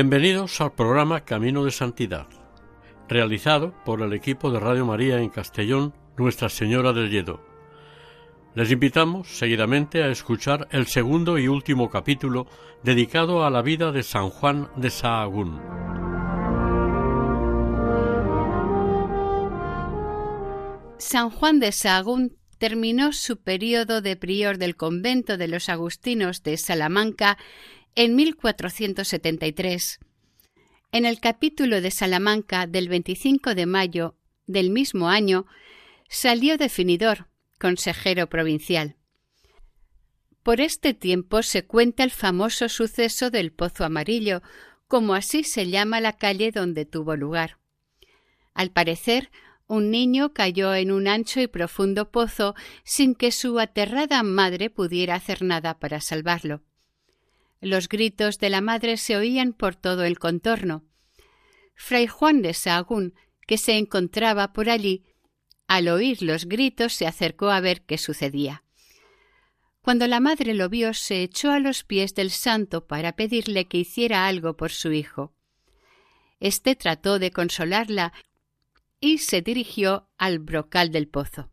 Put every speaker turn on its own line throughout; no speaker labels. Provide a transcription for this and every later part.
Bienvenidos al programa Camino de Santidad, realizado por el equipo de Radio María en Castellón, Nuestra Señora del Lledo. Les invitamos seguidamente a escuchar el segundo y último capítulo dedicado a la vida de San Juan de Sahagún.
San Juan de Sahagún terminó su período de prior del convento de los agustinos de Salamanca en 1473. En el capítulo de Salamanca del 25 de mayo del mismo año salió definidor, consejero provincial. Por este tiempo se cuenta el famoso suceso del Pozo Amarillo, como así se llama la calle donde tuvo lugar. Al parecer, un niño cayó en un ancho y profundo pozo sin que su aterrada madre pudiera hacer nada para salvarlo. Los gritos de la madre se oían por todo el contorno. Fray Juan de Sahagún, que se encontraba por allí, al oír los gritos se acercó a ver qué sucedía. Cuando la madre lo vio, se echó a los pies del santo para pedirle que hiciera algo por su hijo. Este trató de consolarla y se dirigió al brocal del pozo.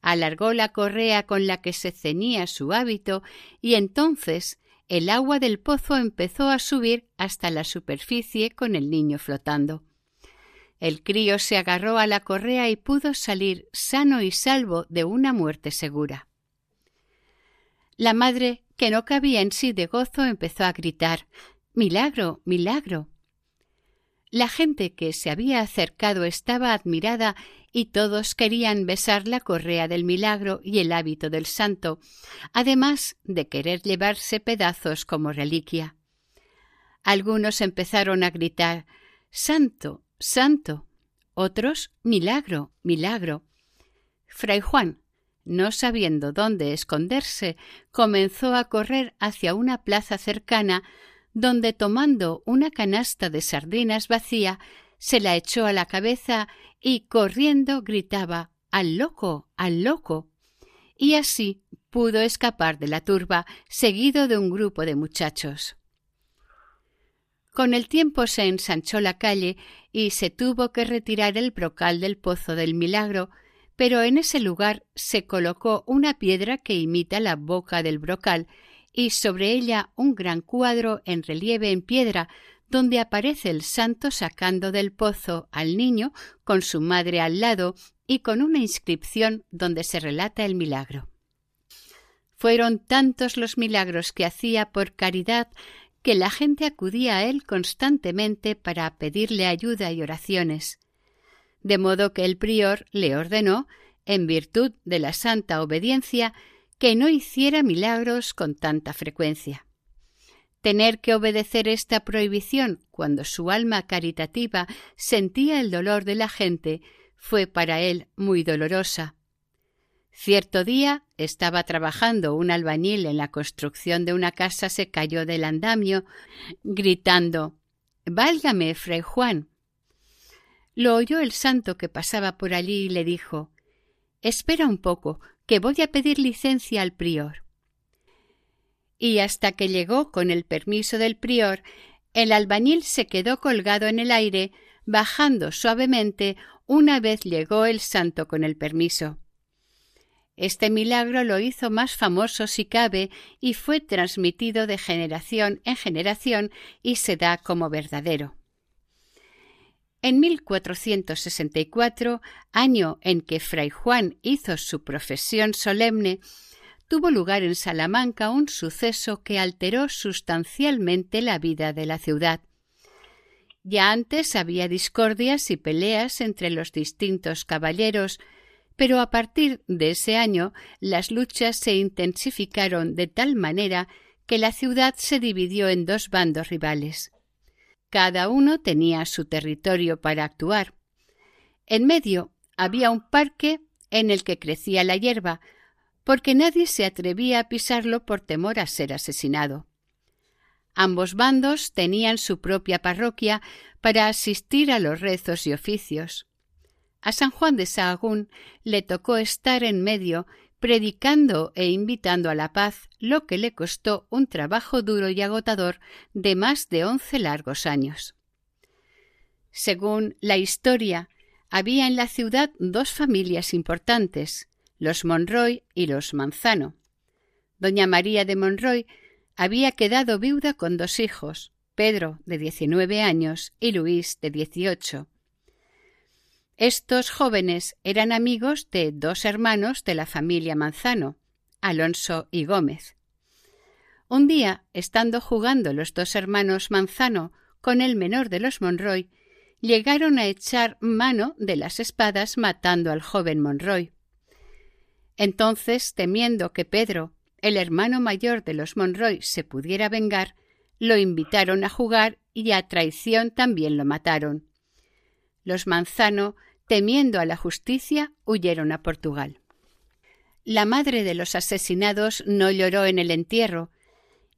Alargó la correa con la que se ceñía su hábito y entonces el agua del pozo empezó a subir hasta la superficie con el niño flotando. El crío se agarró a la correa y pudo salir sano y salvo de una muerte segura. La madre, que no cabía en sí de gozo, empezó a gritar Milagro, milagro. La gente que se había acercado estaba admirada y todos querían besar la correa del milagro y el hábito del santo, además de querer llevarse pedazos como reliquia. Algunos empezaron a gritar Santo, Santo, otros Milagro, Milagro. Fray Juan, no sabiendo dónde esconderse, comenzó a correr hacia una plaza cercana, donde tomando una canasta de sardinas vacía, se la echó a la cabeza y corriendo gritaba al loco, al loco. Y así pudo escapar de la turba, seguido de un grupo de muchachos. Con el tiempo se ensanchó la calle y se tuvo que retirar el brocal del pozo del milagro, pero en ese lugar se colocó una piedra que imita la boca del brocal y sobre ella un gran cuadro en relieve en piedra donde aparece el santo sacando del pozo al niño con su madre al lado y con una inscripción donde se relata el milagro. Fueron tantos los milagros que hacía por caridad que la gente acudía a él constantemente para pedirle ayuda y oraciones, de modo que el prior le ordenó, en virtud de la santa obediencia, que no hiciera milagros con tanta frecuencia. Tener que obedecer esta prohibición cuando su alma caritativa sentía el dolor de la gente fue para él muy dolorosa. Cierto día estaba trabajando un albañil en la construcción de una casa, se cayó del andamio, gritando Válgame, fray Juan. Lo oyó el santo que pasaba por allí y le dijo Espera un poco, que voy a pedir licencia al prior y hasta que llegó con el permiso del prior, el albañil se quedó colgado en el aire, bajando suavemente una vez llegó el santo con el permiso. Este milagro lo hizo más famoso si cabe y fue transmitido de generación en generación y se da como verdadero. En 1464, año en que Fray Juan hizo su profesión solemne, tuvo lugar en Salamanca un suceso que alteró sustancialmente la vida de la ciudad. Ya antes había discordias y peleas entre los distintos caballeros, pero a partir de ese año las luchas se intensificaron de tal manera que la ciudad se dividió en dos bandos rivales. Cada uno tenía su territorio para actuar. En medio había un parque en el que crecía la hierba, porque nadie se atrevía a pisarlo por temor a ser asesinado. Ambos bandos tenían su propia parroquia para asistir a los rezos y oficios. A San Juan de Sahagún le tocó estar en medio predicando e invitando a la paz, lo que le costó un trabajo duro y agotador de más de once largos años. Según la historia, había en la ciudad dos familias importantes, los Monroy y los Manzano. Doña María de Monroy había quedado viuda con dos hijos, Pedro, de diecinueve años, y Luis, de dieciocho. Estos jóvenes eran amigos de dos hermanos de la familia Manzano, Alonso y Gómez. Un día, estando jugando los dos hermanos Manzano con el menor de los Monroy, llegaron a echar mano de las espadas matando al joven Monroy. Entonces, temiendo que Pedro, el hermano mayor de los Monroy, se pudiera vengar, lo invitaron a jugar y a traición también lo mataron. Los Manzano, temiendo a la justicia, huyeron a Portugal. La madre de los asesinados no lloró en el entierro,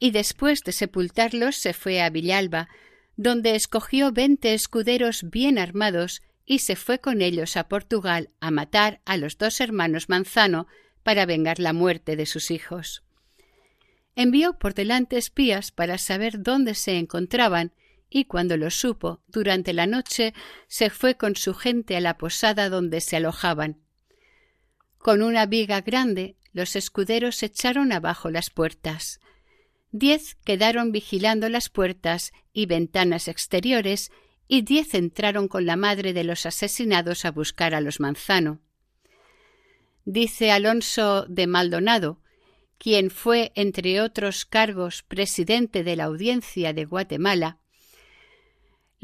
y después de sepultarlos se fue a Villalba, donde escogió veinte escuderos bien armados y se fue con ellos a Portugal a matar a los dos hermanos Manzano para vengar la muerte de sus hijos. Envió por delante espías para saber dónde se encontraban y cuando lo supo durante la noche se fue con su gente a la posada donde se alojaban. Con una viga grande los escuderos echaron abajo las puertas. Diez quedaron vigilando las puertas y ventanas exteriores y diez entraron con la madre de los asesinados a buscar a los Manzano. Dice Alonso de Maldonado, quien fue, entre otros cargos, presidente de la Audiencia de Guatemala,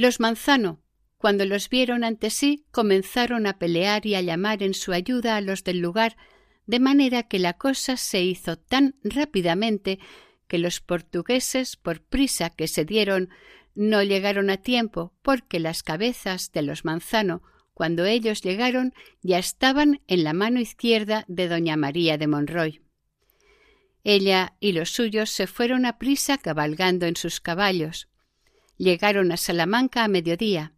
los Manzano, cuando los vieron ante sí, comenzaron a pelear y a llamar en su ayuda a los del lugar, de manera que la cosa se hizo tan rápidamente que los portugueses, por prisa que se dieron, no llegaron a tiempo, porque las cabezas de los Manzano, cuando ellos llegaron, ya estaban en la mano izquierda de doña María de Monroy. Ella y los suyos se fueron a prisa cabalgando en sus caballos. Llegaron a Salamanca a mediodía.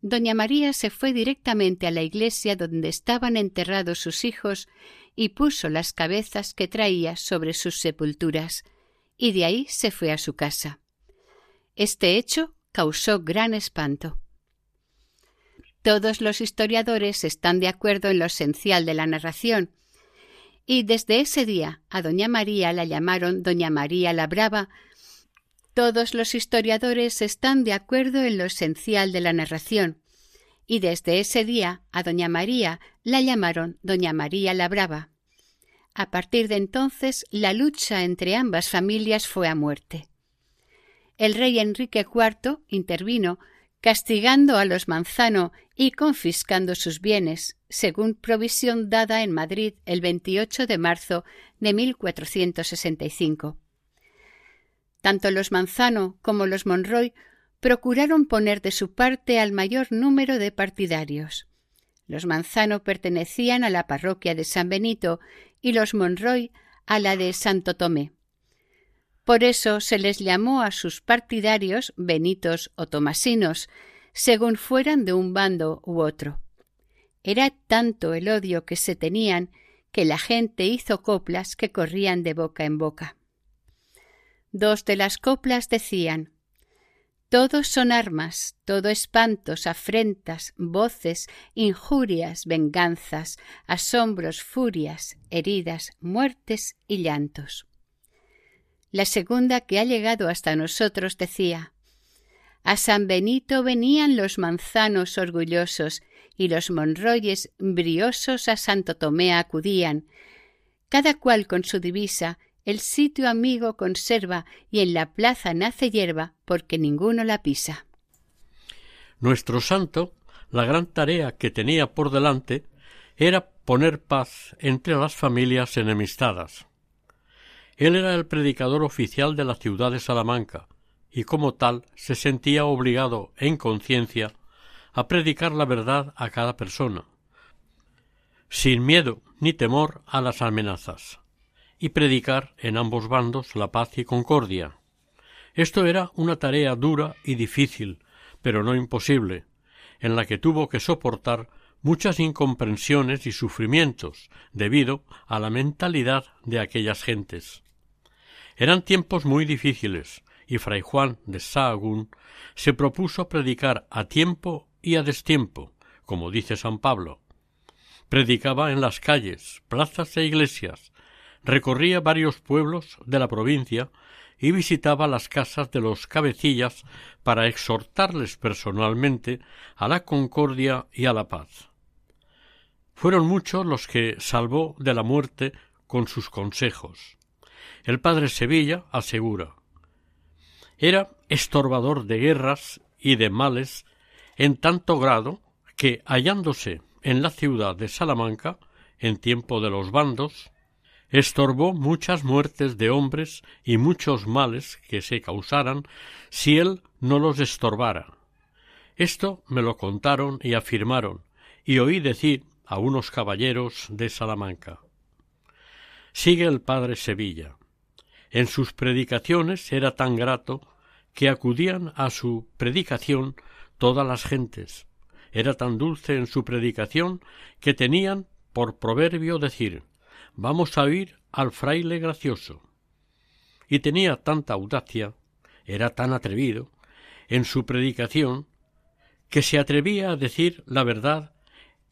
Doña María se fue directamente a la iglesia donde estaban enterrados sus hijos y puso las cabezas que traía sobre sus sepulturas, y de ahí se fue a su casa. Este hecho causó gran espanto. Todos los historiadores están de acuerdo en lo esencial de la narración, y desde ese día a Doña María la llamaron Doña María la Brava todos los historiadores están de acuerdo en lo esencial de la narración, y desde ese día a Doña María la llamaron Doña María la Brava. A partir de entonces la lucha entre ambas familias fue a muerte. El rey Enrique IV intervino castigando a los Manzano y confiscando sus bienes, según provisión dada en Madrid el 28 de marzo de 1465. Tanto los Manzano como los Monroy procuraron poner de su parte al mayor número de partidarios. Los Manzano pertenecían a la parroquia de San Benito y los Monroy a la de Santo Tomé. Por eso se les llamó a sus partidarios benitos o tomasinos, según fueran de un bando u otro. Era tanto el odio que se tenían que la gente hizo coplas que corrían de boca en boca. Dos de las coplas decían Todos son armas, todo espantos, afrentas, voces, injurias, venganzas, asombros, furias, heridas, muertes y llantos. La segunda que ha llegado hasta nosotros decía A San Benito venían los manzanos orgullosos y los monroyes briosos a Santo Tomé acudían, cada cual con su divisa el sitio amigo conserva y en la plaza nace hierba porque ninguno la pisa.
Nuestro santo, la gran tarea que tenía por delante era poner paz entre las familias enemistadas. Él era el predicador oficial de la ciudad de Salamanca, y como tal se sentía obligado en conciencia a predicar la verdad a cada persona, sin miedo ni temor a las amenazas, y predicar en ambos bandos la paz y concordia. Esto era una tarea dura y difícil, pero no imposible, en la que tuvo que soportar muchas incomprensiones y sufrimientos debido a la mentalidad de aquellas gentes. Eran tiempos muy difíciles, y fray Juan de Sahagún se propuso predicar a tiempo y a destiempo, como dice San Pablo. Predicaba en las calles, plazas e iglesias, recorría varios pueblos de la provincia y visitaba las casas de los cabecillas para exhortarles personalmente a la concordia y a la paz. Fueron muchos los que salvó de la muerte con sus consejos. El padre Sevilla asegura era estorbador de guerras y de males en tanto grado que hallándose en la ciudad de Salamanca en tiempo de los bandos estorbó muchas muertes de hombres y muchos males que se causaran si él no los estorbara. Esto me lo contaron y afirmaron, y oí decir a unos caballeros de Salamanca. Sigue el padre Sevilla. En sus predicaciones era tan grato que acudían a su predicación todas las gentes. Era tan dulce en su predicación que tenían por proverbio decir vamos a oír al fraile gracioso. Y tenía tanta audacia, era tan atrevido, en su predicación, que se atrevía a decir la verdad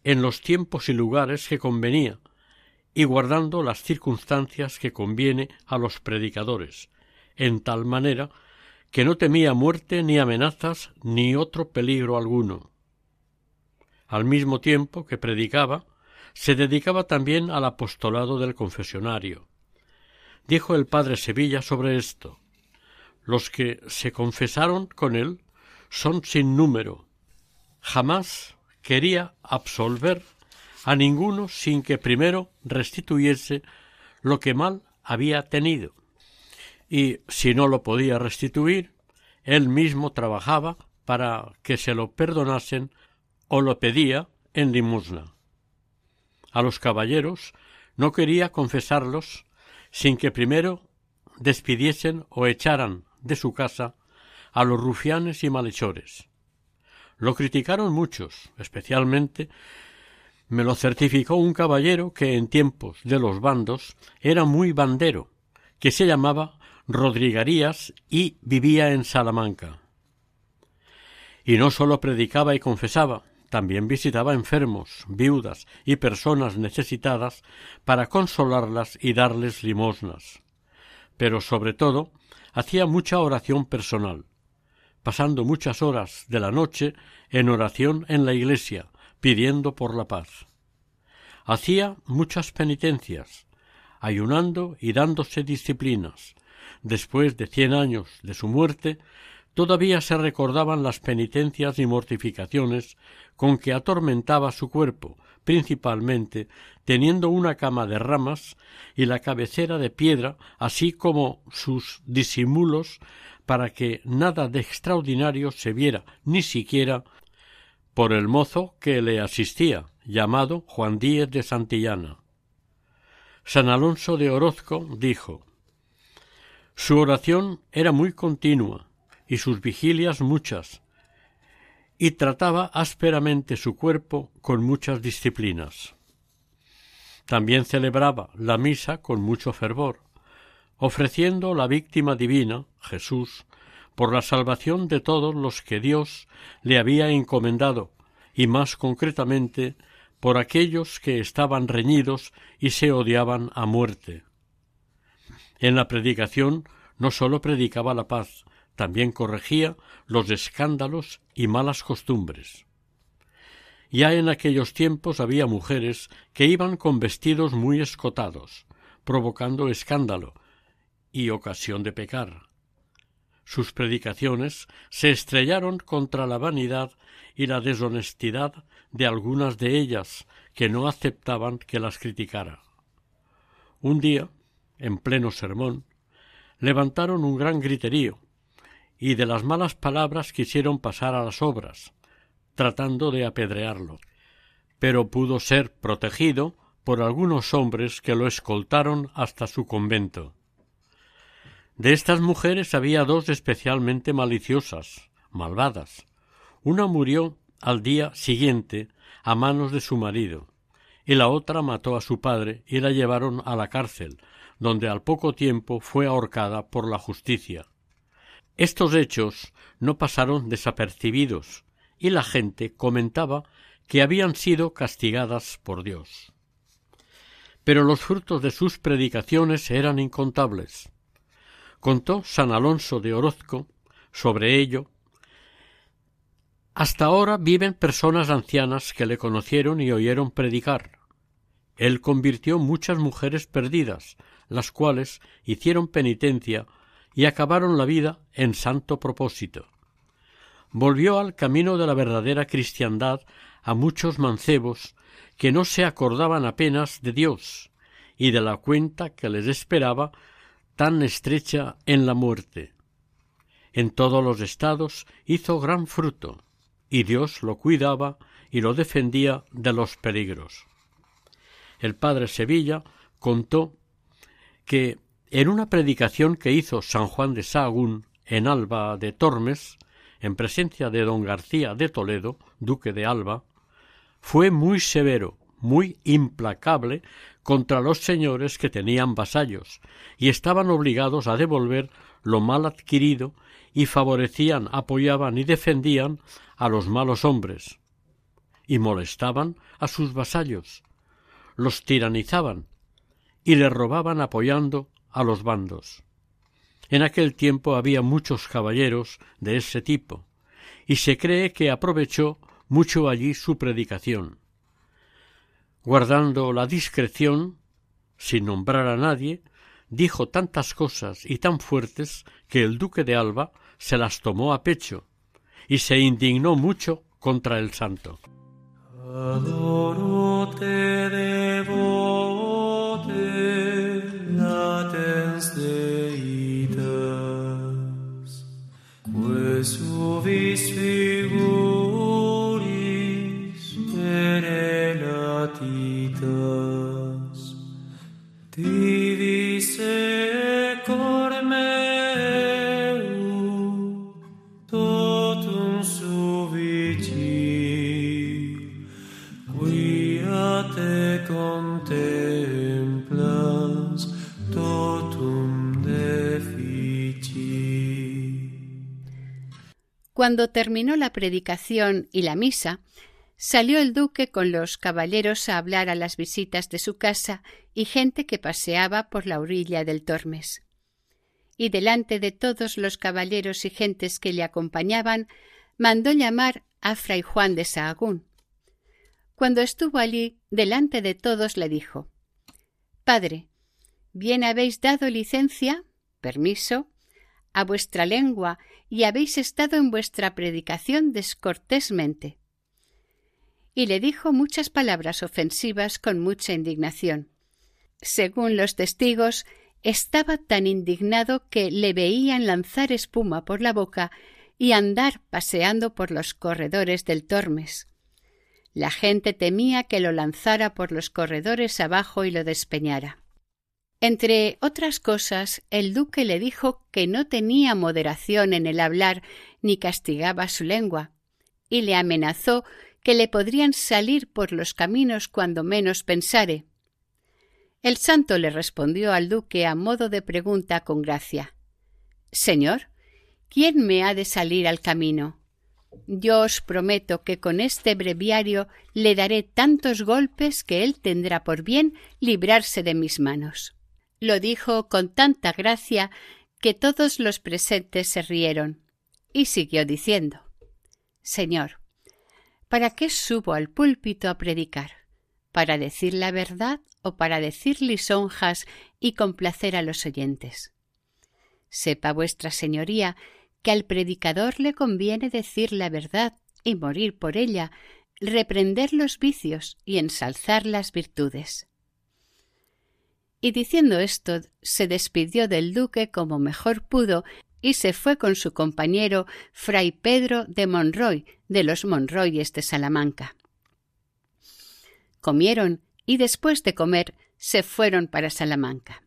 en los tiempos y lugares que convenía, y guardando las circunstancias que conviene a los predicadores, en tal manera que no temía muerte ni amenazas ni otro peligro alguno. Al mismo tiempo que predicaba, se dedicaba también al apostolado del confesionario. Dijo el padre Sevilla sobre esto Los que se confesaron con él son sin número. Jamás quería absolver a ninguno sin que primero restituyese lo que mal había tenido. Y si no lo podía restituir, él mismo trabajaba para que se lo perdonasen o lo pedía en limosna a los caballeros no quería confesarlos sin que primero despidiesen o echaran de su casa a los rufianes y malhechores. Lo criticaron muchos, especialmente me lo certificó un caballero que en tiempos de los bandos era muy bandero, que se llamaba Rodrigarías y vivía en Salamanca. Y no sólo predicaba y confesaba, también visitaba enfermos, viudas y personas necesitadas para consolarlas y darles limosnas. Pero sobre todo hacía mucha oración personal, pasando muchas horas de la noche en oración en la iglesia, pidiendo por la paz. Hacía muchas penitencias, ayunando y dándose disciplinas. Después de cien años de su muerte, todavía se recordaban las penitencias y mortificaciones con que atormentaba su cuerpo, principalmente teniendo una cama de ramas y la cabecera de piedra, así como sus disimulos para que nada de extraordinario se viera ni siquiera por el mozo que le asistía, llamado Juan Díez de Santillana. San Alonso de Orozco dijo Su oración era muy continua y sus vigilias muchas, y trataba ásperamente su cuerpo con muchas disciplinas. También celebraba la misa con mucho fervor, ofreciendo la víctima divina, Jesús, por la salvación de todos los que Dios le había encomendado, y más concretamente por aquellos que estaban reñidos y se odiaban a muerte. En la predicación no sólo predicaba la paz, también corregía los escándalos y malas costumbres. Ya en aquellos tiempos había mujeres que iban con vestidos muy escotados, provocando escándalo y ocasión de pecar. sus predicaciones se estrellaron contra la vanidad y la deshonestidad de algunas de ellas que no aceptaban que las criticara. Un día, en pleno sermón, levantaron un gran griterío y de las malas palabras quisieron pasar a las obras, tratando de apedrearlo. Pero pudo ser protegido por algunos hombres que lo escoltaron hasta su convento. De estas mujeres había dos especialmente maliciosas, malvadas. Una murió al día siguiente a manos de su marido, y la otra mató a su padre y la llevaron a la cárcel, donde al poco tiempo fue ahorcada por la justicia. Estos hechos no pasaron desapercibidos, y la gente comentaba que habían sido castigadas por Dios. Pero los frutos de sus predicaciones eran incontables. Contó San Alonso de Orozco sobre ello hasta ahora viven personas ancianas que le conocieron y oyeron predicar. Él convirtió muchas mujeres perdidas, las cuales hicieron penitencia y acabaron la vida en santo propósito. Volvió al camino de la verdadera cristiandad a muchos mancebos que no se acordaban apenas de Dios y de la cuenta que les esperaba tan estrecha en la muerte. En todos los estados hizo gran fruto y Dios lo cuidaba y lo defendía de los peligros. El padre Sevilla contó que en una predicación que hizo San Juan de Sahagún en Alba de Tormes, en presencia de don García de Toledo, duque de Alba, fue muy severo, muy implacable contra los señores que tenían vasallos y estaban obligados a devolver lo mal adquirido y favorecían, apoyaban y defendían a los malos hombres, y molestaban a sus vasallos, los tiranizaban y le robaban apoyando a los bandos. En aquel tiempo había muchos caballeros de ese tipo, y se cree que aprovechó mucho allí su predicación. Guardando la discreción, sin nombrar a nadie, dijo tantas cosas y tan fuertes que el duque de Alba se las tomó a pecho y se indignó mucho contra el santo.
souvé, Cuando terminó la predicación y la misa, salió el duque con los caballeros a hablar a las visitas de su casa y gente que paseaba por la orilla del Tormes. Y delante de todos los caballeros y gentes que le acompañaban, mandó llamar a fray Juan de Sahagún. Cuando estuvo allí, delante de todos le dijo Padre, bien habéis dado licencia, permiso, a vuestra lengua y habéis estado en vuestra predicación descortésmente. Y le dijo muchas palabras ofensivas con mucha indignación. Según los testigos, estaba tan indignado que le veían lanzar espuma por la boca y andar paseando por los corredores del Tormes. La gente temía que lo lanzara por los corredores abajo y lo despeñara. Entre otras cosas, el duque le dijo que no tenía moderación en el hablar ni castigaba su lengua, y le amenazó que le podrían salir por los caminos cuando menos pensare. El santo le respondió al duque a modo de pregunta con gracia Señor, ¿quién me ha de salir al camino? Yo os prometo que con este breviario le daré tantos golpes que él tendrá por bien librarse de mis manos. Lo dijo con tanta gracia que todos los presentes se rieron, y siguió diciendo Señor, ¿para qué subo al púlpito a predicar? ¿Para decir la verdad o para decir lisonjas y complacer a los oyentes? Sepa vuestra señoría que al predicador le conviene decir la verdad y morir por ella, reprender los vicios y ensalzar las virtudes. Y diciendo esto, se despidió del duque como mejor pudo y se fue con su compañero fray Pedro de Monroy, de los Monroyes de Salamanca. Comieron y después de comer se fueron para Salamanca.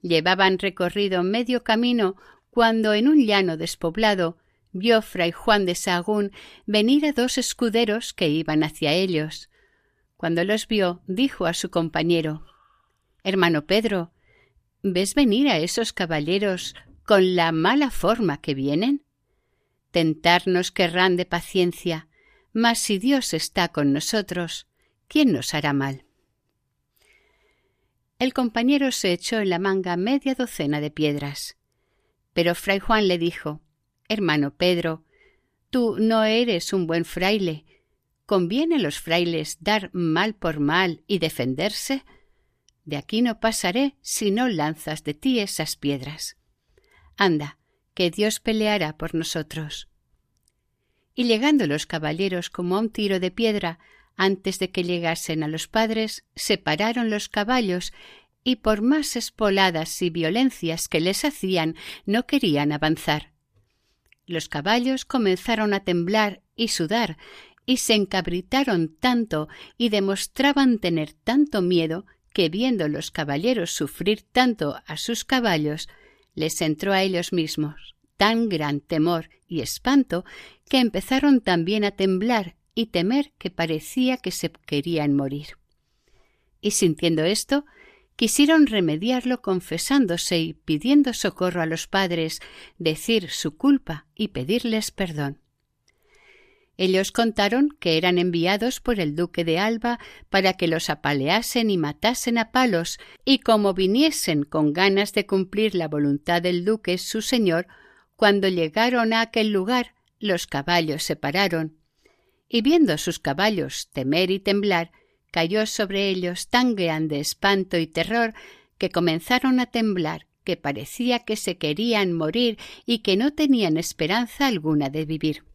Llevaban recorrido medio camino cuando en un llano despoblado vio fray Juan de Sahagún venir a dos escuderos que iban hacia ellos. Cuando los vio, dijo a su compañero Hermano Pedro, ¿ves venir a esos caballeros con la mala forma que vienen? Tentarnos querrán de paciencia, mas si Dios está con nosotros, ¿quién nos hará mal? El compañero se echó en la manga media docena de piedras. Pero fray Juan le dijo Hermano Pedro, tú no eres un buen fraile. ¿Conviene a los frailes dar mal por mal y defenderse? De aquí no pasaré si no lanzas de ti esas piedras. Anda, que Dios peleará por nosotros. Y llegando los caballeros como a un tiro de piedra, antes de que llegasen a los padres, separaron los caballos y por más espoladas y violencias que les hacían, no querían avanzar. Los caballos comenzaron a temblar y sudar, y se encabritaron tanto y demostraban tener tanto miedo que viendo los caballeros sufrir tanto a sus caballos, les entró a ellos mismos tan gran temor y espanto que empezaron también a temblar y temer que parecía que se querían morir. Y sintiendo esto, quisieron remediarlo confesándose y pidiendo socorro a los padres, decir su culpa y pedirles perdón. Ellos contaron que eran enviados por el duque de Alba para que los apaleasen y matasen a palos, y como viniesen con ganas de cumplir la voluntad del duque su señor, cuando llegaron a aquel lugar los caballos se pararon, y viendo sus caballos temer y temblar, cayó sobre ellos tan grande espanto y terror que comenzaron a temblar, que parecía que se querían morir y que no tenían esperanza alguna de vivir.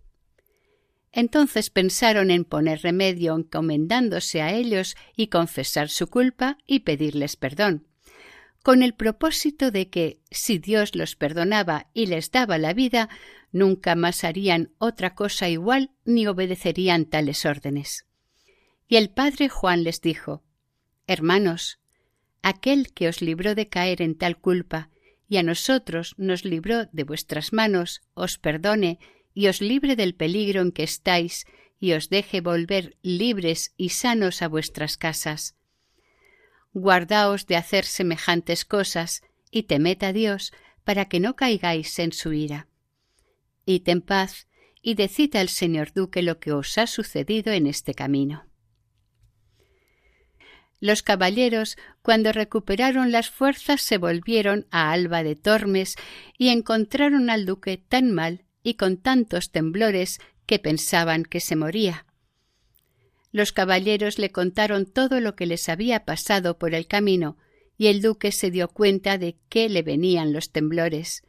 Entonces pensaron en poner remedio encomendándose a ellos y confesar su culpa y pedirles perdón, con el propósito de que, si Dios los perdonaba y les daba la vida, nunca más harían otra cosa igual ni obedecerían tales órdenes. Y el padre Juan les dijo Hermanos, aquel que os libró de caer en tal culpa, y a nosotros nos libró de vuestras manos, os perdone y os libre del peligro en que estáis, y os deje volver libres y sanos a vuestras casas. Guardaos de hacer semejantes cosas, y temed a Dios, para que no caigáis en su ira. Id en paz, y decid al señor duque lo que os ha sucedido en este camino. Los caballeros, cuando recuperaron las fuerzas, se volvieron a Alba de Tormes y encontraron al duque tan mal y con tantos temblores que pensaban que se moría. Los caballeros le contaron todo lo que les había pasado por el camino, y el duque se dio cuenta de que le venían los temblores.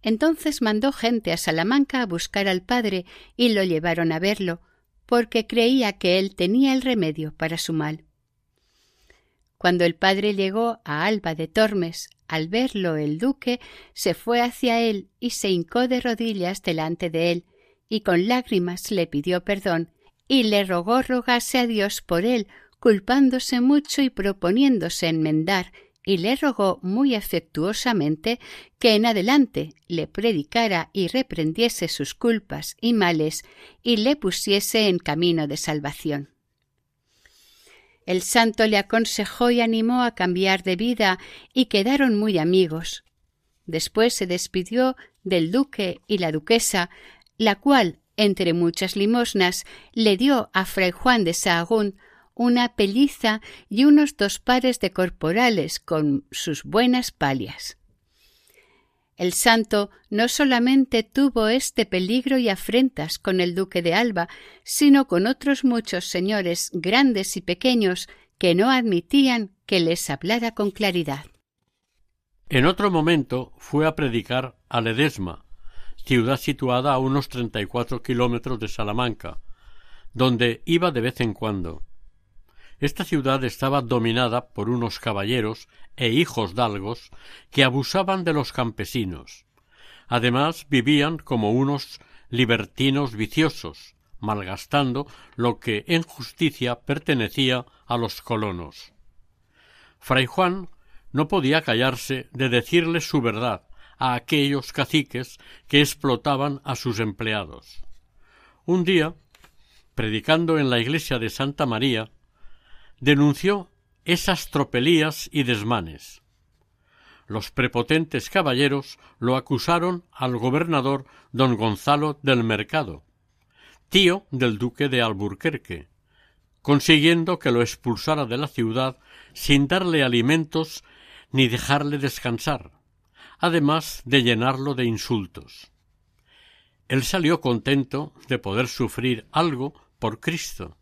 Entonces mandó gente a Salamanca a buscar al padre y lo llevaron a verlo, porque creía que él tenía el remedio para su mal. Cuando el padre llegó a Alba de Tormes, al verlo el duque se fue hacia él y se hincó de rodillas delante de él, y con lágrimas le pidió perdón, y le rogó rogase a Dios por él, culpándose mucho y proponiéndose enmendar, y le rogó muy afectuosamente que en adelante le predicara y reprendiese sus culpas y males, y le pusiese en camino de salvación. El santo le aconsejó y animó a cambiar de vida y quedaron muy amigos. Después se despidió del duque y la duquesa, la cual, entre muchas limosnas, le dio a fray Juan de Sahagún una peliza y unos dos pares de corporales con sus buenas palias. El santo no solamente tuvo este peligro y afrentas con el duque de Alba, sino con otros muchos señores grandes y pequeños que no admitían que les hablara con claridad.
En otro momento fue a predicar a Ledesma, ciudad situada a unos treinta y cuatro kilómetros de Salamanca, donde iba de vez en cuando. Esta ciudad estaba dominada por unos caballeros e hijos dalgos que abusaban de los campesinos. Además vivían como unos libertinos viciosos, malgastando lo que en justicia pertenecía a los colonos. Fray Juan no podía callarse de decirles su verdad a aquellos caciques que explotaban a sus empleados. Un día, predicando en la iglesia de Santa María, denunció esas tropelías y desmanes. Los prepotentes caballeros lo acusaron al gobernador don Gonzalo del Mercado, tío del duque de Alburquerque, consiguiendo que lo expulsara de la ciudad sin darle alimentos ni dejarle descansar, además de llenarlo de insultos. Él salió contento de poder sufrir algo por Cristo.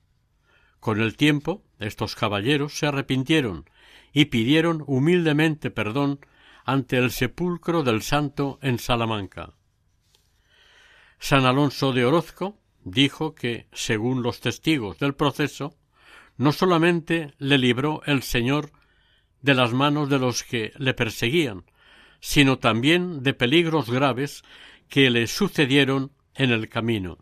Con el tiempo, estos caballeros se arrepintieron y pidieron humildemente perdón ante el sepulcro del santo en Salamanca. San Alonso de Orozco dijo que, según los testigos del proceso, no solamente le libró el Señor de las manos de los que le perseguían, sino también de peligros graves que le sucedieron en el camino.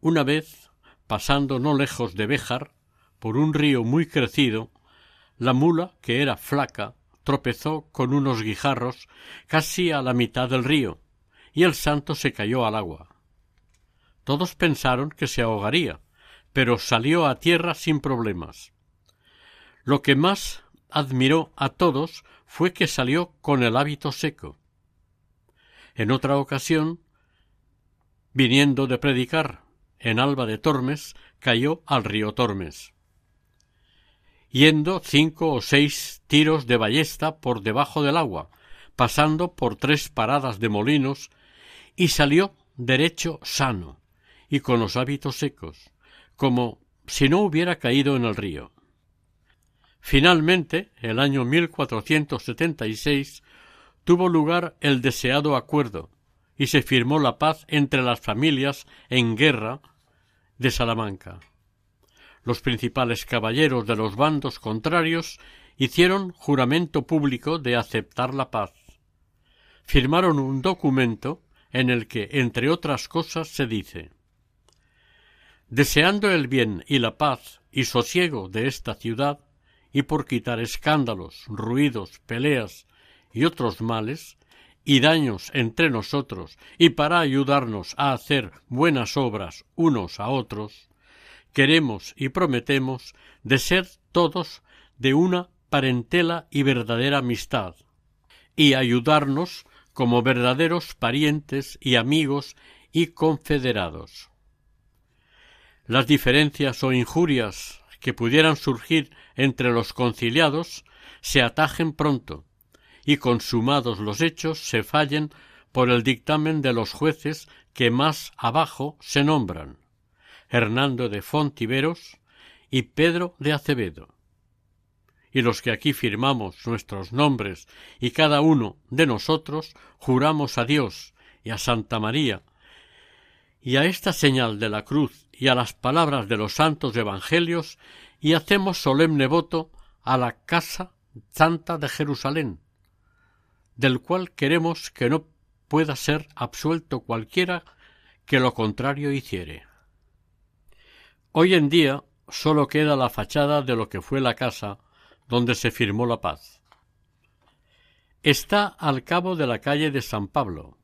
Una vez, pasando no lejos de Béjar, por un río muy crecido, la mula, que era flaca, tropezó con unos guijarros casi a la mitad del río, y el santo se cayó al agua. Todos pensaron que se ahogaría, pero salió a tierra sin problemas. Lo que más admiró a todos fue que salió con el hábito seco. En otra ocasión, viniendo de predicar en Alba de Tormes, cayó al río Tormes. Yendo cinco o seis tiros de ballesta por debajo del agua, pasando por tres paradas de molinos, y salió derecho sano y con los hábitos secos, como si no hubiera caído en el río. Finalmente, el año 1476, tuvo lugar el deseado acuerdo y se firmó la paz entre las familias en guerra de Salamanca. Los principales caballeros de los bandos contrarios hicieron juramento público de aceptar la paz. Firmaron un documento en el que, entre otras cosas, se dice Deseando el bien y la paz y sosiego de esta ciudad, y por quitar escándalos, ruidos, peleas y otros males, y daños entre nosotros, y para ayudarnos a hacer buenas obras unos a otros, queremos y prometemos de ser todos de una parentela y verdadera amistad, y ayudarnos como verdaderos parientes y amigos y confederados. Las diferencias o injurias que pudieran surgir entre los conciliados se atajen pronto y consumados los hechos se fallen por el dictamen de los jueces que más abajo se nombran Hernando de Fontiveros y Pedro de Acevedo. Y los que aquí firmamos nuestros nombres y cada uno de nosotros juramos a Dios y a Santa María y a esta señal de la cruz y a las palabras de los santos evangelios y hacemos solemne voto a la casa santa de Jerusalén, del cual queremos que no pueda ser absuelto cualquiera que lo contrario hiciere. Hoy en día sólo queda la fachada de lo que fue la casa donde se firmó la paz. Está al cabo de la calle de San Pablo,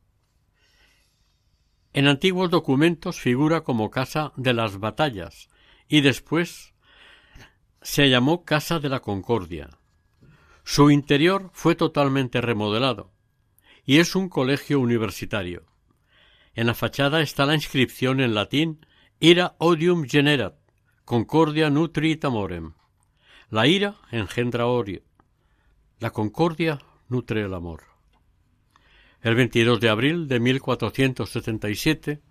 en antiguos documentos figura como Casa de las Batallas y después se llamó Casa de la Concordia. Su interior fue totalmente remodelado y es un colegio universitario. En la fachada está la inscripción en latín Ira odium generat, concordia nutrit amorem. La ira engendra odio. La concordia nutre el amor. El 22 de abril de 1477,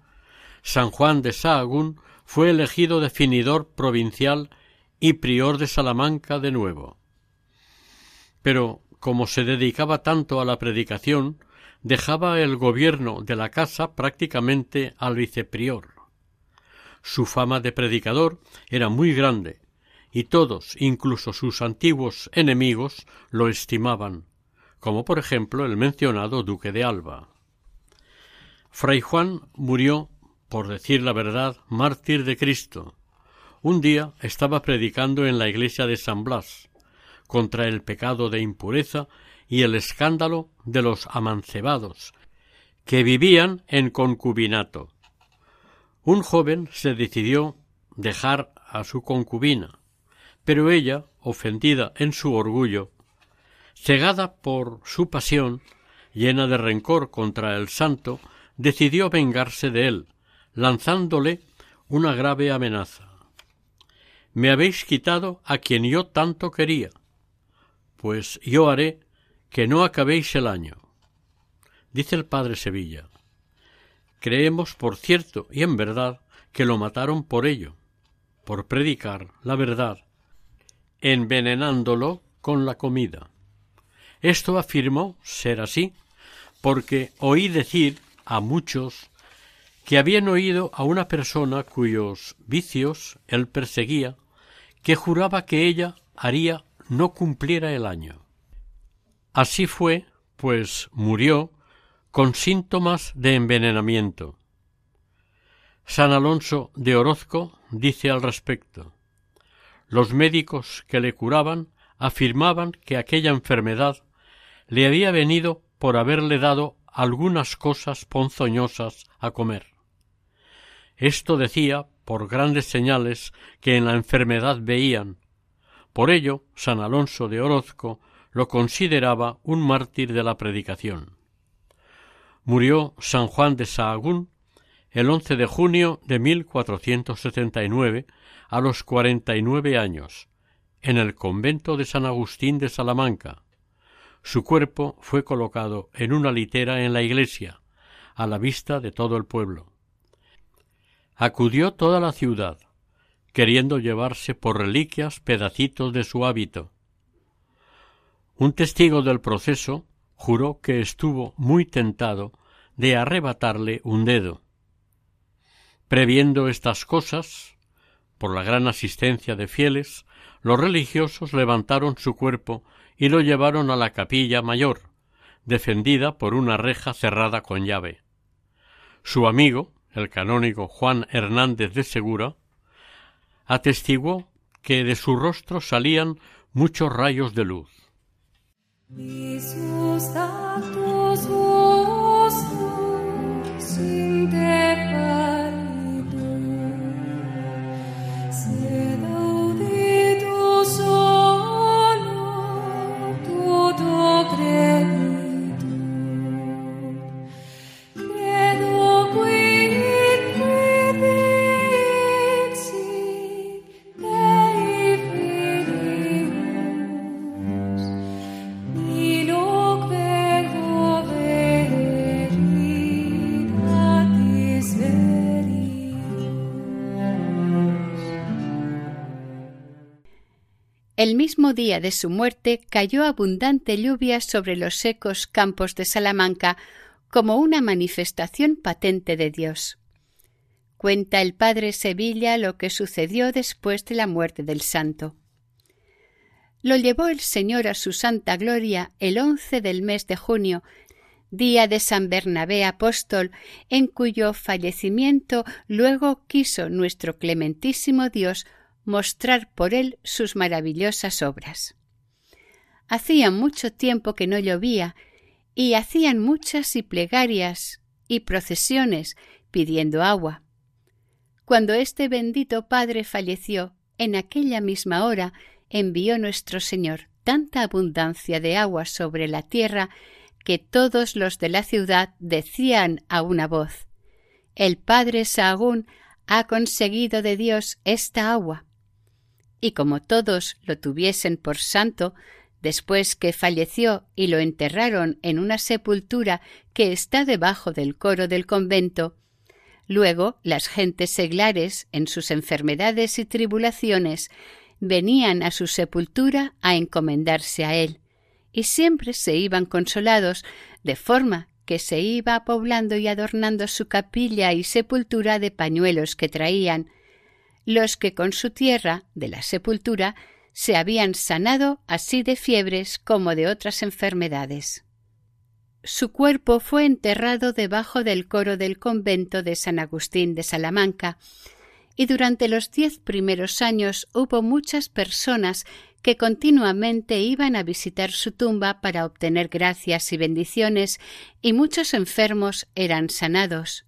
San Juan de Sahagún fue elegido definidor provincial y prior de Salamanca de nuevo. Pero, como se dedicaba tanto a la predicación, dejaba el gobierno de la casa prácticamente al viceprior. Su fama de predicador era muy grande, y todos, incluso sus antiguos enemigos, lo estimaban, como por ejemplo el mencionado duque de Alba. Fray Juan murió, por decir la verdad, mártir de Cristo. Un día estaba predicando en la iglesia de San Blas contra el pecado de impureza y el escándalo de los amancebados, que vivían en concubinato. Un joven se decidió dejar a su concubina, pero ella, ofendida en su orgullo, cegada por su pasión, llena de rencor contra el santo, decidió vengarse de él, lanzándole una grave amenaza. Me habéis quitado a quien yo tanto quería, pues yo haré que no acabéis el año. Dice el padre Sevilla. Creemos, por cierto, y en verdad, que lo mataron por ello, por predicar la verdad, envenenándolo con la comida. Esto afirmó ser así, porque oí decir a muchos que habían oído a una persona cuyos vicios él perseguía, que juraba que ella haría no cumpliera el año. Así fue, pues murió con síntomas de envenenamiento. San Alonso de Orozco dice al respecto Los médicos que le curaban afirmaban que aquella enfermedad le había venido por haberle dado algunas cosas ponzoñosas a comer. Esto decía por grandes señales que en la enfermedad veían. Por ello, San Alonso de Orozco lo consideraba un mártir de la predicación. Murió San Juan de Sahagún el 11 de junio de 1479 a los cuarenta y nueve años, en el convento de San Agustín de Salamanca, su cuerpo fue colocado en una litera en la iglesia, a la vista de todo el pueblo. Acudió toda la ciudad, queriendo llevarse por reliquias pedacitos de su hábito. Un testigo del proceso juró que estuvo muy tentado de arrebatarle un dedo. Previendo estas cosas, por la gran asistencia de fieles, los religiosos levantaron su cuerpo y lo llevaron a la capilla mayor, defendida por una reja cerrada con llave. Su amigo, el canónigo Juan Hernández de Segura, atestiguó que de su rostro salían muchos rayos de luz.
El mismo día de su muerte cayó abundante lluvia sobre los secos campos de Salamanca como una manifestación patente de Dios. Cuenta el padre Sevilla lo que sucedió después de la muerte del santo. Lo llevó el Señor a su santa gloria el once del mes de junio, día de San Bernabé apóstol, en cuyo fallecimiento luego quiso nuestro clementísimo Dios mostrar por él sus maravillosas obras. Hacía mucho tiempo que no llovía, y hacían muchas y plegarias y procesiones pidiendo agua. Cuando este bendito Padre falleció, en aquella misma hora envió nuestro Señor tanta abundancia de agua sobre la tierra que todos los de la ciudad decían a una voz El Padre Sahagún ha conseguido de Dios esta agua y como todos lo tuviesen por santo, después que falleció y lo enterraron en una sepultura que está debajo del coro del convento, luego las gentes seglares, en sus enfermedades y tribulaciones, venían a su sepultura a encomendarse a él, y siempre se iban consolados, de forma que se iba poblando y adornando su capilla y sepultura de pañuelos que traían, los que con su tierra de la sepultura se habían sanado así de fiebres como de otras enfermedades. Su cuerpo fue enterrado debajo del coro del convento de San Agustín de Salamanca, y durante los diez primeros años hubo muchas personas que continuamente iban a visitar su tumba para obtener gracias y bendiciones, y muchos enfermos eran sanados.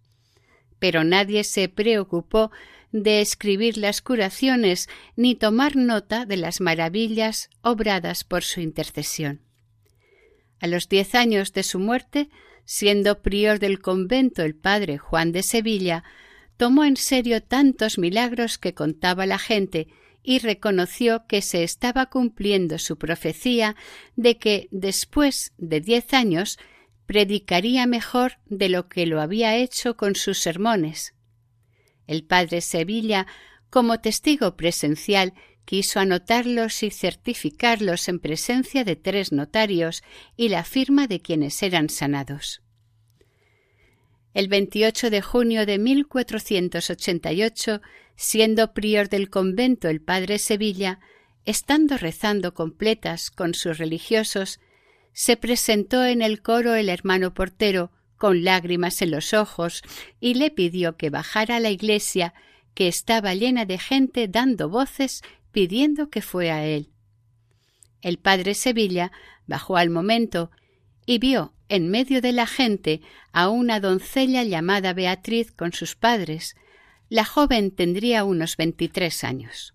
Pero nadie se preocupó de escribir las curaciones ni tomar nota de las maravillas obradas por su intercesión. A los diez años de su muerte, siendo prior del convento el padre Juan de Sevilla, tomó en serio tantos milagros que contaba la gente y reconoció que se estaba cumpliendo su profecía de que después de diez años predicaría mejor de lo que lo había hecho con sus sermones. El padre Sevilla, como testigo presencial, quiso anotarlos y certificarlos en presencia de tres notarios y la firma de quienes eran sanados. El 28 de junio de 1488, siendo prior del convento el padre Sevilla, estando rezando completas con sus religiosos, se presentó en el coro el hermano portero, con lágrimas en los ojos, y le pidió que bajara a la iglesia, que estaba llena de gente dando voces pidiendo que fuera a él. El padre Sevilla bajó al momento y vio en medio de la gente a una doncella llamada Beatriz con sus padres. La joven tendría unos veintitrés años.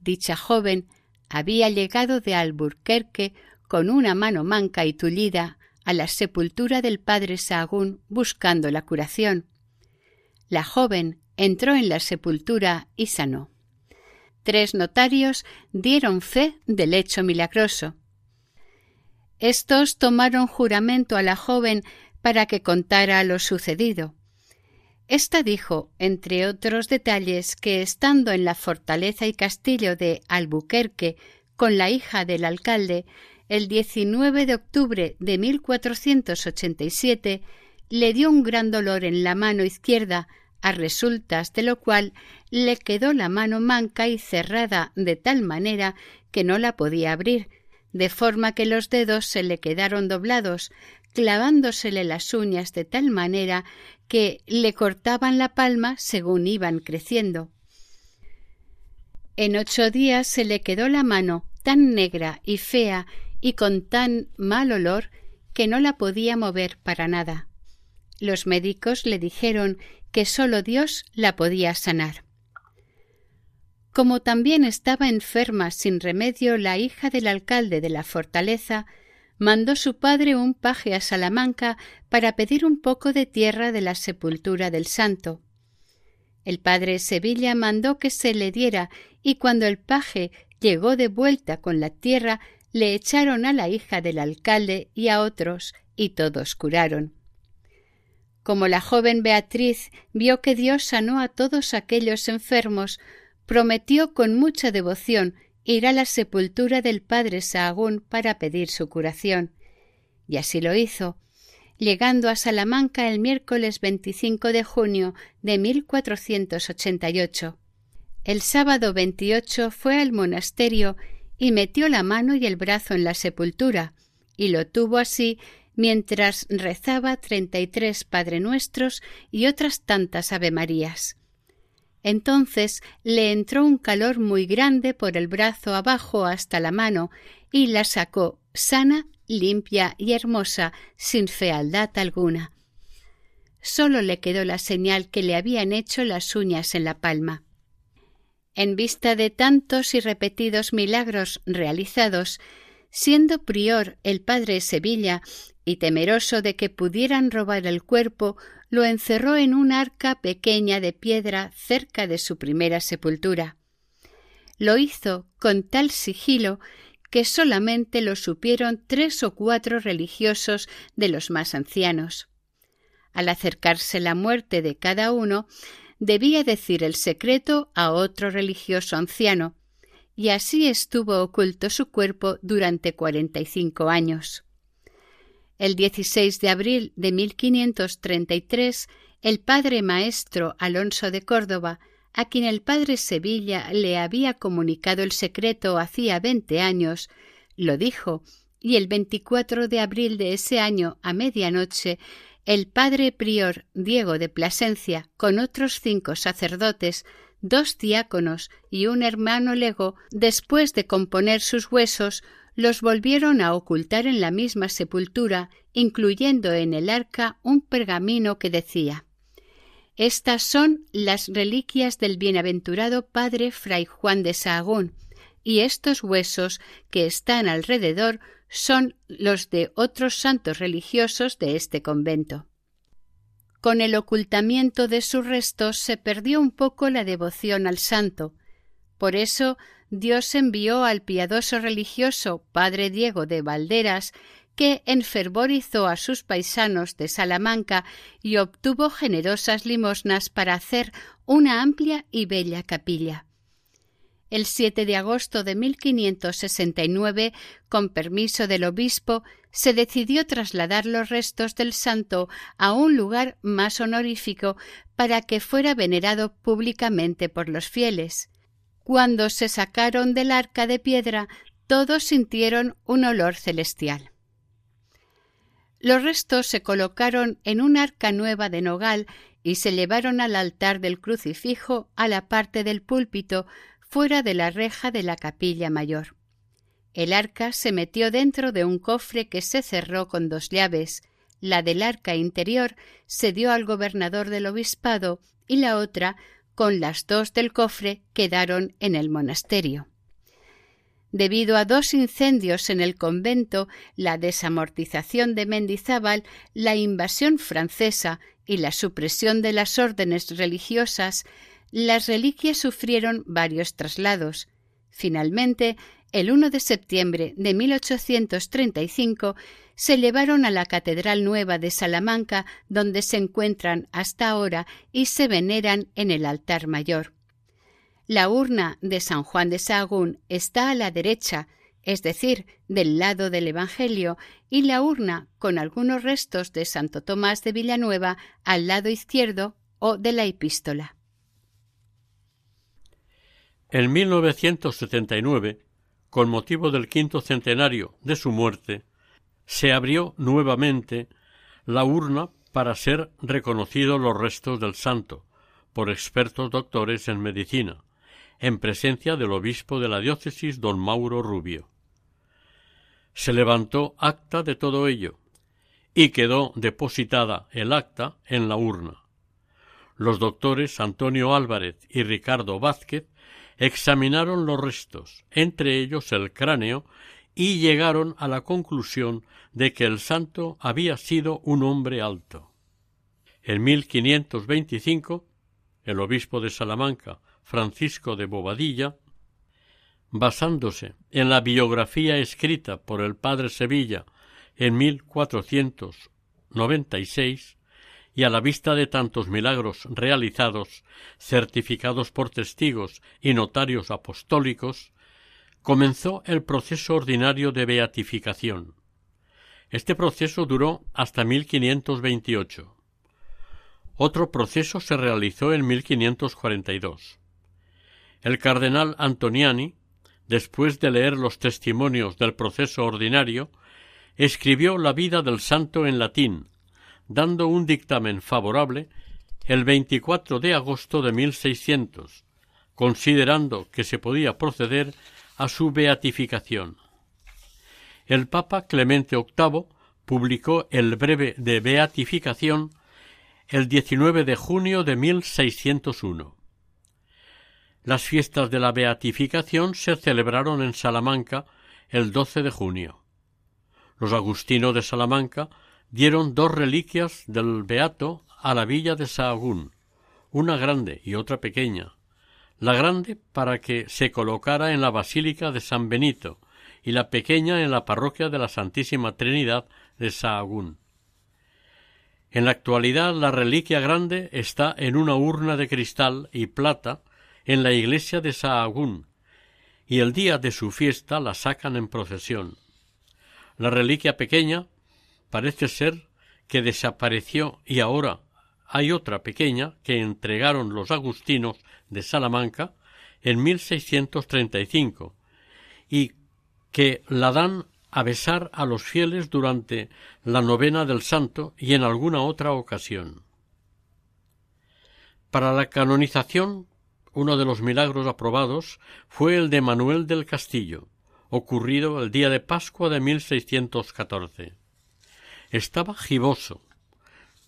Dicha joven había llegado de Alburquerque con una mano manca y tullida a la sepultura del padre Sahagún buscando la curación. La joven entró en la sepultura y sanó. Tres notarios dieron fe del hecho milagroso. Estos tomaron juramento a la joven para que contara lo sucedido. Esta dijo, entre otros detalles, que estando en la fortaleza y castillo de Albuquerque con la hija del alcalde, el 19 de octubre de 1487 le dio un gran dolor en la mano izquierda, a resultas de lo cual le quedó la mano manca y cerrada de tal manera que no la podía abrir, de forma que los dedos se le quedaron doblados, clavándosele las uñas de tal manera que le cortaban la palma según iban creciendo. En ocho días se le quedó la mano tan negra y fea y con tan mal olor que no la podía mover para nada. Los médicos le dijeron que sólo Dios la podía sanar. Como también estaba enferma sin remedio la hija del alcalde de la fortaleza, mandó su padre un paje a Salamanca para pedir un poco de tierra de la sepultura del santo. El padre Sevilla mandó que se le diera, y cuando el paje llegó de vuelta con la tierra, le echaron a la hija del alcalde y a otros, y todos curaron. Como la joven Beatriz vio que Dios sanó a todos aquellos enfermos, prometió con mucha devoción ir a la sepultura del padre Sahagún para pedir su curación. Y así lo hizo, llegando a Salamanca el miércoles 25 de junio de 1488. El sábado 28 fue al monasterio y metió la mano y el brazo en la sepultura, y lo tuvo así mientras rezaba treinta y tres Padre Nuestros y otras tantas Ave Marías. Entonces le entró un calor muy grande por el brazo abajo hasta la mano y la sacó sana, limpia y hermosa, sin fealdad alguna. Sólo le quedó la señal que le habían hecho las uñas en la palma. En vista de tantos y repetidos milagros realizados, siendo prior el padre Sevilla y temeroso de que pudieran robar el cuerpo, lo encerró en un arca pequeña de piedra cerca de su primera sepultura. Lo hizo con tal sigilo que solamente lo supieron tres o cuatro religiosos de los más ancianos. Al acercarse la muerte de cada uno, debía decir el secreto a otro religioso anciano, y así estuvo oculto su cuerpo durante cuarenta y cinco años. El 16 de abril de 1533, el padre maestro Alonso de Córdoba, a quien el padre Sevilla le había comunicado el secreto hacía veinte años, lo dijo, y el 24 de abril de ese año, a medianoche, el padre prior Diego de Plasencia, con otros cinco sacerdotes, dos diáconos y un hermano lego, después de componer sus huesos, los volvieron a ocultar en la misma sepultura, incluyendo en el arca un pergamino que decía Estas son las reliquias del bienaventurado padre Fray Juan de Sahagún, y estos huesos que están alrededor son los de otros santos religiosos de este convento. Con el ocultamiento de sus restos se perdió un poco la devoción al santo. Por eso Dios envió al piadoso religioso padre Diego de Valderas, que enfervorizó a sus paisanos de Salamanca y obtuvo generosas limosnas para hacer una amplia y bella capilla. El 7 de agosto de 1569, con permiso del obispo, se decidió trasladar los restos del santo a un lugar más honorífico para que fuera venerado públicamente por los fieles. Cuando se sacaron del arca de piedra, todos sintieron un olor celestial. Los restos se colocaron en un arca nueva de nogal y se llevaron al altar del crucifijo a la parte del púlpito fuera de la reja de la capilla mayor. El arca se metió dentro de un cofre que se cerró con dos llaves. La del arca interior se dio al gobernador del obispado y la otra, con las dos del cofre, quedaron en el monasterio. Debido a dos incendios en el convento, la desamortización de Mendizábal, la invasión francesa y la supresión de las órdenes religiosas, las reliquias sufrieron varios traslados. Finalmente, el 1 de septiembre de 1835 se llevaron a la Catedral Nueva de Salamanca, donde se encuentran hasta ahora y se veneran en el altar mayor. La urna de San Juan de Sahagún está a la derecha, es decir, del lado del Evangelio, y la urna, con algunos restos de Santo Tomás de Villanueva, al lado izquierdo o de la epístola.
En 1979 con motivo del quinto centenario de su muerte, se abrió nuevamente la urna para ser reconocidos los restos del santo por expertos doctores en medicina, en presencia del obispo de la diócesis don Mauro Rubio. Se levantó acta de todo ello y quedó depositada el acta en la urna. Los doctores Antonio Álvarez y Ricardo Vázquez examinaron los restos, entre ellos el cráneo, y llegaron a la conclusión de que el santo había sido un hombre alto. En 1525, el obispo de Salamanca, Francisco de Bobadilla, basándose en la biografía escrita por el padre Sevilla en 1496, y a la vista de tantos milagros realizados, certificados por testigos y notarios apostólicos, comenzó el proceso ordinario de beatificación. Este proceso duró hasta 1528. Otro proceso se realizó en 1542. El cardenal Antoniani, después de leer los testimonios del proceso ordinario, escribió la vida del santo en latín, dando un dictamen favorable el 24 de agosto de 1600, considerando que se podía proceder a su beatificación. El Papa Clemente VIII publicó el breve de beatificación el 19 de junio de 1601. Las fiestas de la beatificación se celebraron en Salamanca el 12 de junio. Los agustinos de Salamanca dieron dos reliquias del Beato a la villa de Sahagún, una grande y otra pequeña. La grande para que se colocara en la Basílica de San Benito y la pequeña en la parroquia de la Santísima Trinidad de Sahagún. En la actualidad la reliquia grande está en una urna de cristal y plata en la iglesia de Sahagún y el día de su fiesta la sacan en procesión. La reliquia pequeña parece ser que desapareció y ahora hay otra pequeña que entregaron los agustinos de Salamanca en 1635 y que la dan a besar a los fieles durante la novena del santo y en alguna otra ocasión. Para la canonización, uno de los milagros aprobados fue el de Manuel del Castillo, ocurrido el día de Pascua de 1614. Estaba giboso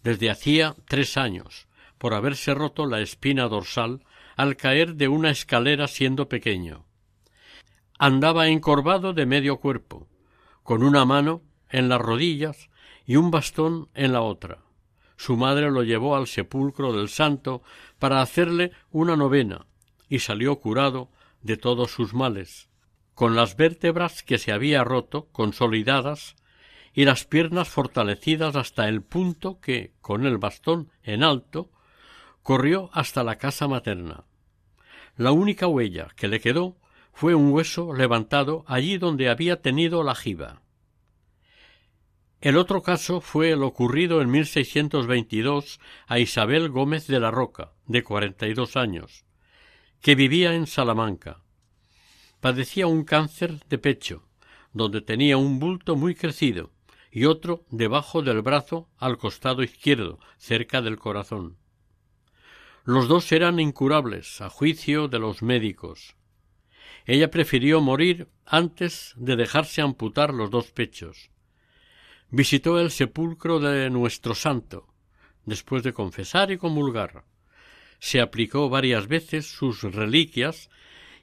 desde hacía tres años por haberse roto la espina dorsal al caer de una escalera siendo pequeño. Andaba encorvado de medio cuerpo, con una mano en las rodillas y un bastón en la otra. Su madre lo llevó al sepulcro del santo para hacerle una novena y salió curado de todos sus males, con las vértebras que se había roto consolidadas y las piernas fortalecidas hasta el punto que, con el bastón en alto, corrió hasta la casa materna. La única huella que le quedó fue un hueso levantado allí donde había tenido la jiba. El otro caso fue el ocurrido en 1622 a Isabel Gómez de la Roca, de cuarenta y dos años, que vivía en Salamanca. Padecía un cáncer de pecho, donde tenía un bulto muy crecido y otro debajo del brazo al costado izquierdo, cerca del corazón. Los dos eran incurables, a juicio de los médicos. Ella prefirió morir antes de dejarse amputar los dos pechos. Visitó el sepulcro de nuestro santo, después de confesar y comulgar. Se aplicó varias veces sus reliquias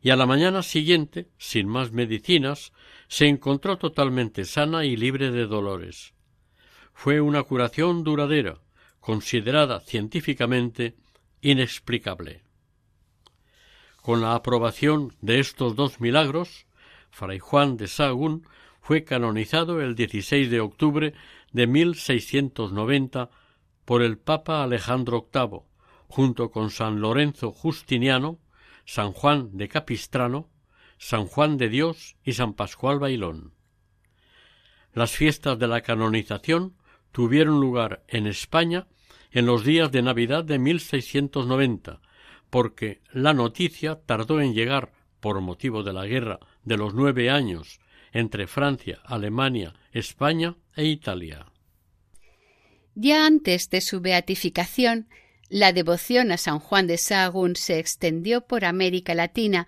y a la mañana siguiente, sin más medicinas, se encontró totalmente sana y libre de dolores. Fue una curación duradera, considerada científicamente inexplicable. Con la aprobación de estos dos milagros, Fray Juan de Sahagún fue canonizado el 16 de octubre de 1690 por el Papa Alejandro VIII, junto con San Lorenzo Justiniano, San Juan de Capistrano, San Juan de Dios y San Pascual Bailón. Las fiestas de la canonización tuvieron lugar en España en los días de Navidad de 1690, porque la noticia tardó en llegar por motivo de la guerra de los nueve años entre Francia, Alemania, España e Italia.
Ya antes de su beatificación, la devoción a San Juan de Sahagún se extendió por América Latina,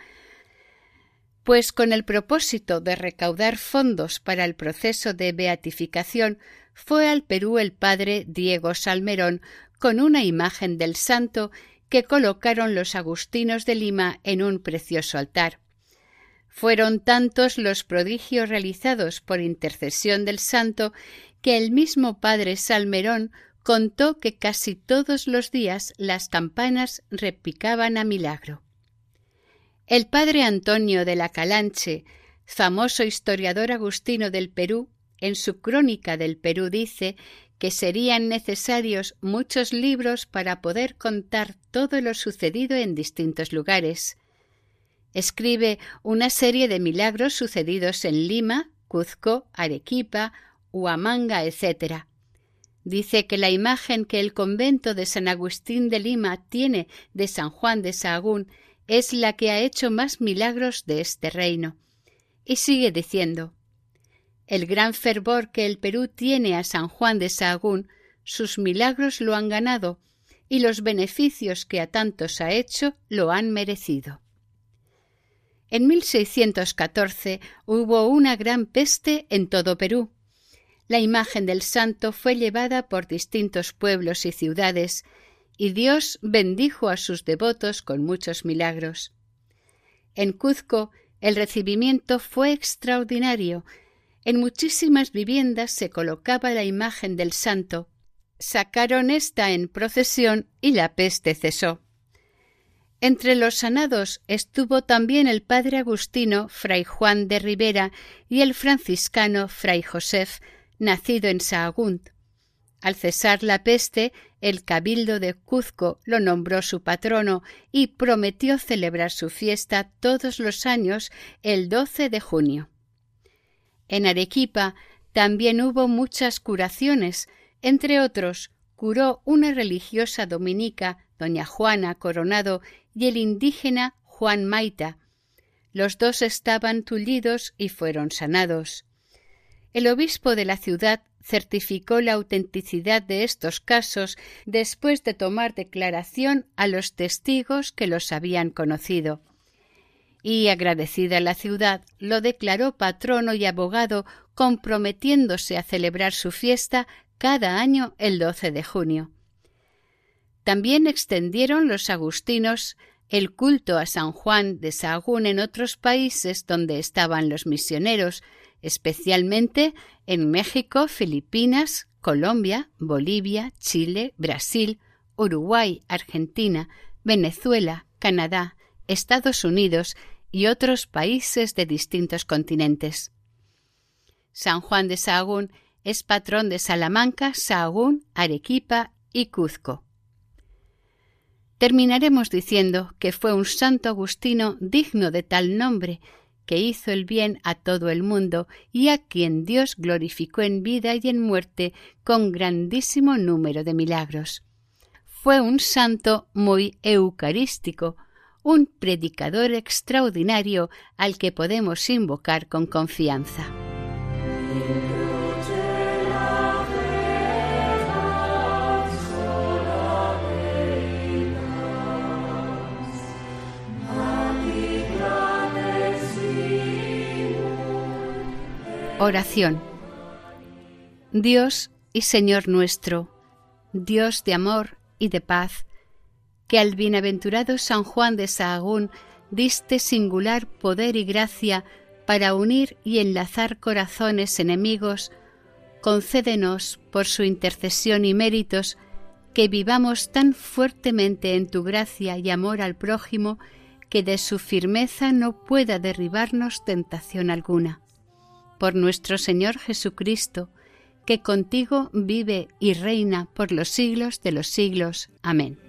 pues con el propósito de recaudar fondos para el proceso de beatificación fue al Perú el padre Diego Salmerón con una imagen del santo que colocaron los agustinos de Lima en un precioso altar. Fueron tantos los prodigios realizados por intercesión del santo que el mismo padre Salmerón contó que casi todos los días las campanas repicaban a milagro. El padre Antonio de la Calanche, famoso historiador agustino del Perú, en su crónica del Perú dice que serían necesarios muchos libros para poder contar todo lo sucedido en distintos lugares. Escribe una serie de milagros sucedidos en Lima, Cuzco, Arequipa, Huamanga, etc. Dice que la imagen que el convento de San Agustín de Lima tiene de San Juan de Sahagún es la que ha hecho más milagros de este reino. Y sigue diciendo el gran fervor que el Perú tiene a San Juan de Sahagún, sus milagros lo han ganado y los beneficios que a tantos ha hecho lo han merecido. En 1614 hubo una gran peste en todo Perú. La imagen del santo fue llevada por distintos pueblos y ciudades, y Dios bendijo a sus devotos con muchos milagros. En Cuzco el recibimiento fue extraordinario en muchísimas viviendas se colocaba la imagen del santo. Sacaron esta en procesión y la peste cesó. Entre los sanados estuvo también el padre agustino fray Juan de Rivera y el franciscano fray Josef, nacido en Sahagún. Al cesar la peste, el cabildo de Cuzco lo nombró su patrono y prometió celebrar su fiesta todos los años el 12 de junio. En Arequipa también hubo muchas curaciones, entre otros curó una religiosa dominica, doña Juana Coronado, y el indígena Juan Maita. Los dos estaban tullidos y fueron sanados. El obispo de la ciudad certificó la autenticidad de estos casos después de tomar declaración a los testigos que los habían conocido. Y agradecida la ciudad, lo declaró patrono y abogado, comprometiéndose a celebrar su fiesta cada año el 12 de junio. También extendieron los agustinos el culto a San Juan de Sahagún en otros países donde estaban los misioneros, especialmente en México, Filipinas, Colombia, Bolivia, Chile, Brasil, Uruguay, Argentina, Venezuela, Canadá, Estados Unidos y otros países de distintos continentes. San Juan de Sahagún es patrón de Salamanca, Sahagún, Arequipa y Cuzco. Terminaremos diciendo que fue un santo agustino digno de tal nombre, que hizo el bien a todo el mundo y a quien Dios glorificó en vida y en muerte con grandísimo número de milagros. Fue un santo muy eucarístico, un predicador extraordinario al que podemos invocar con confianza. Oración. Dios y Señor nuestro, Dios de amor y de paz, que al bienaventurado San Juan de Sahagún diste singular poder y gracia para unir y enlazar corazones enemigos, concédenos por su intercesión y méritos que vivamos tan fuertemente en tu gracia y amor al prójimo que de su firmeza no pueda derribarnos tentación alguna por nuestro Señor Jesucristo, que contigo vive y reina por los siglos de los siglos. Amén.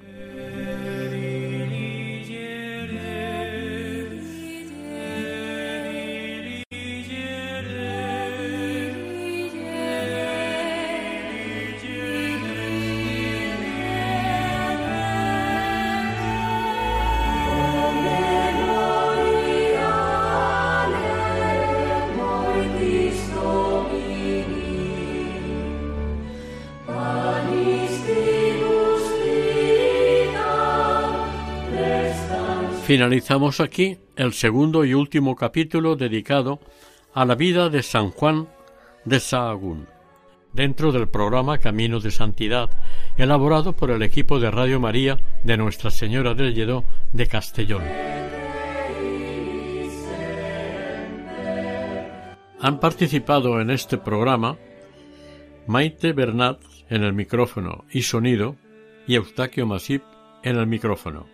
Finalizamos aquí el segundo y último capítulo dedicado a la vida de San Juan de Sahagún, dentro del programa Camino de Santidad, elaborado por el equipo de Radio María de Nuestra Señora del Lledó de Castellón. Han participado en este programa Maite Bernat en el micrófono y sonido y Eustaquio Masip en el micrófono.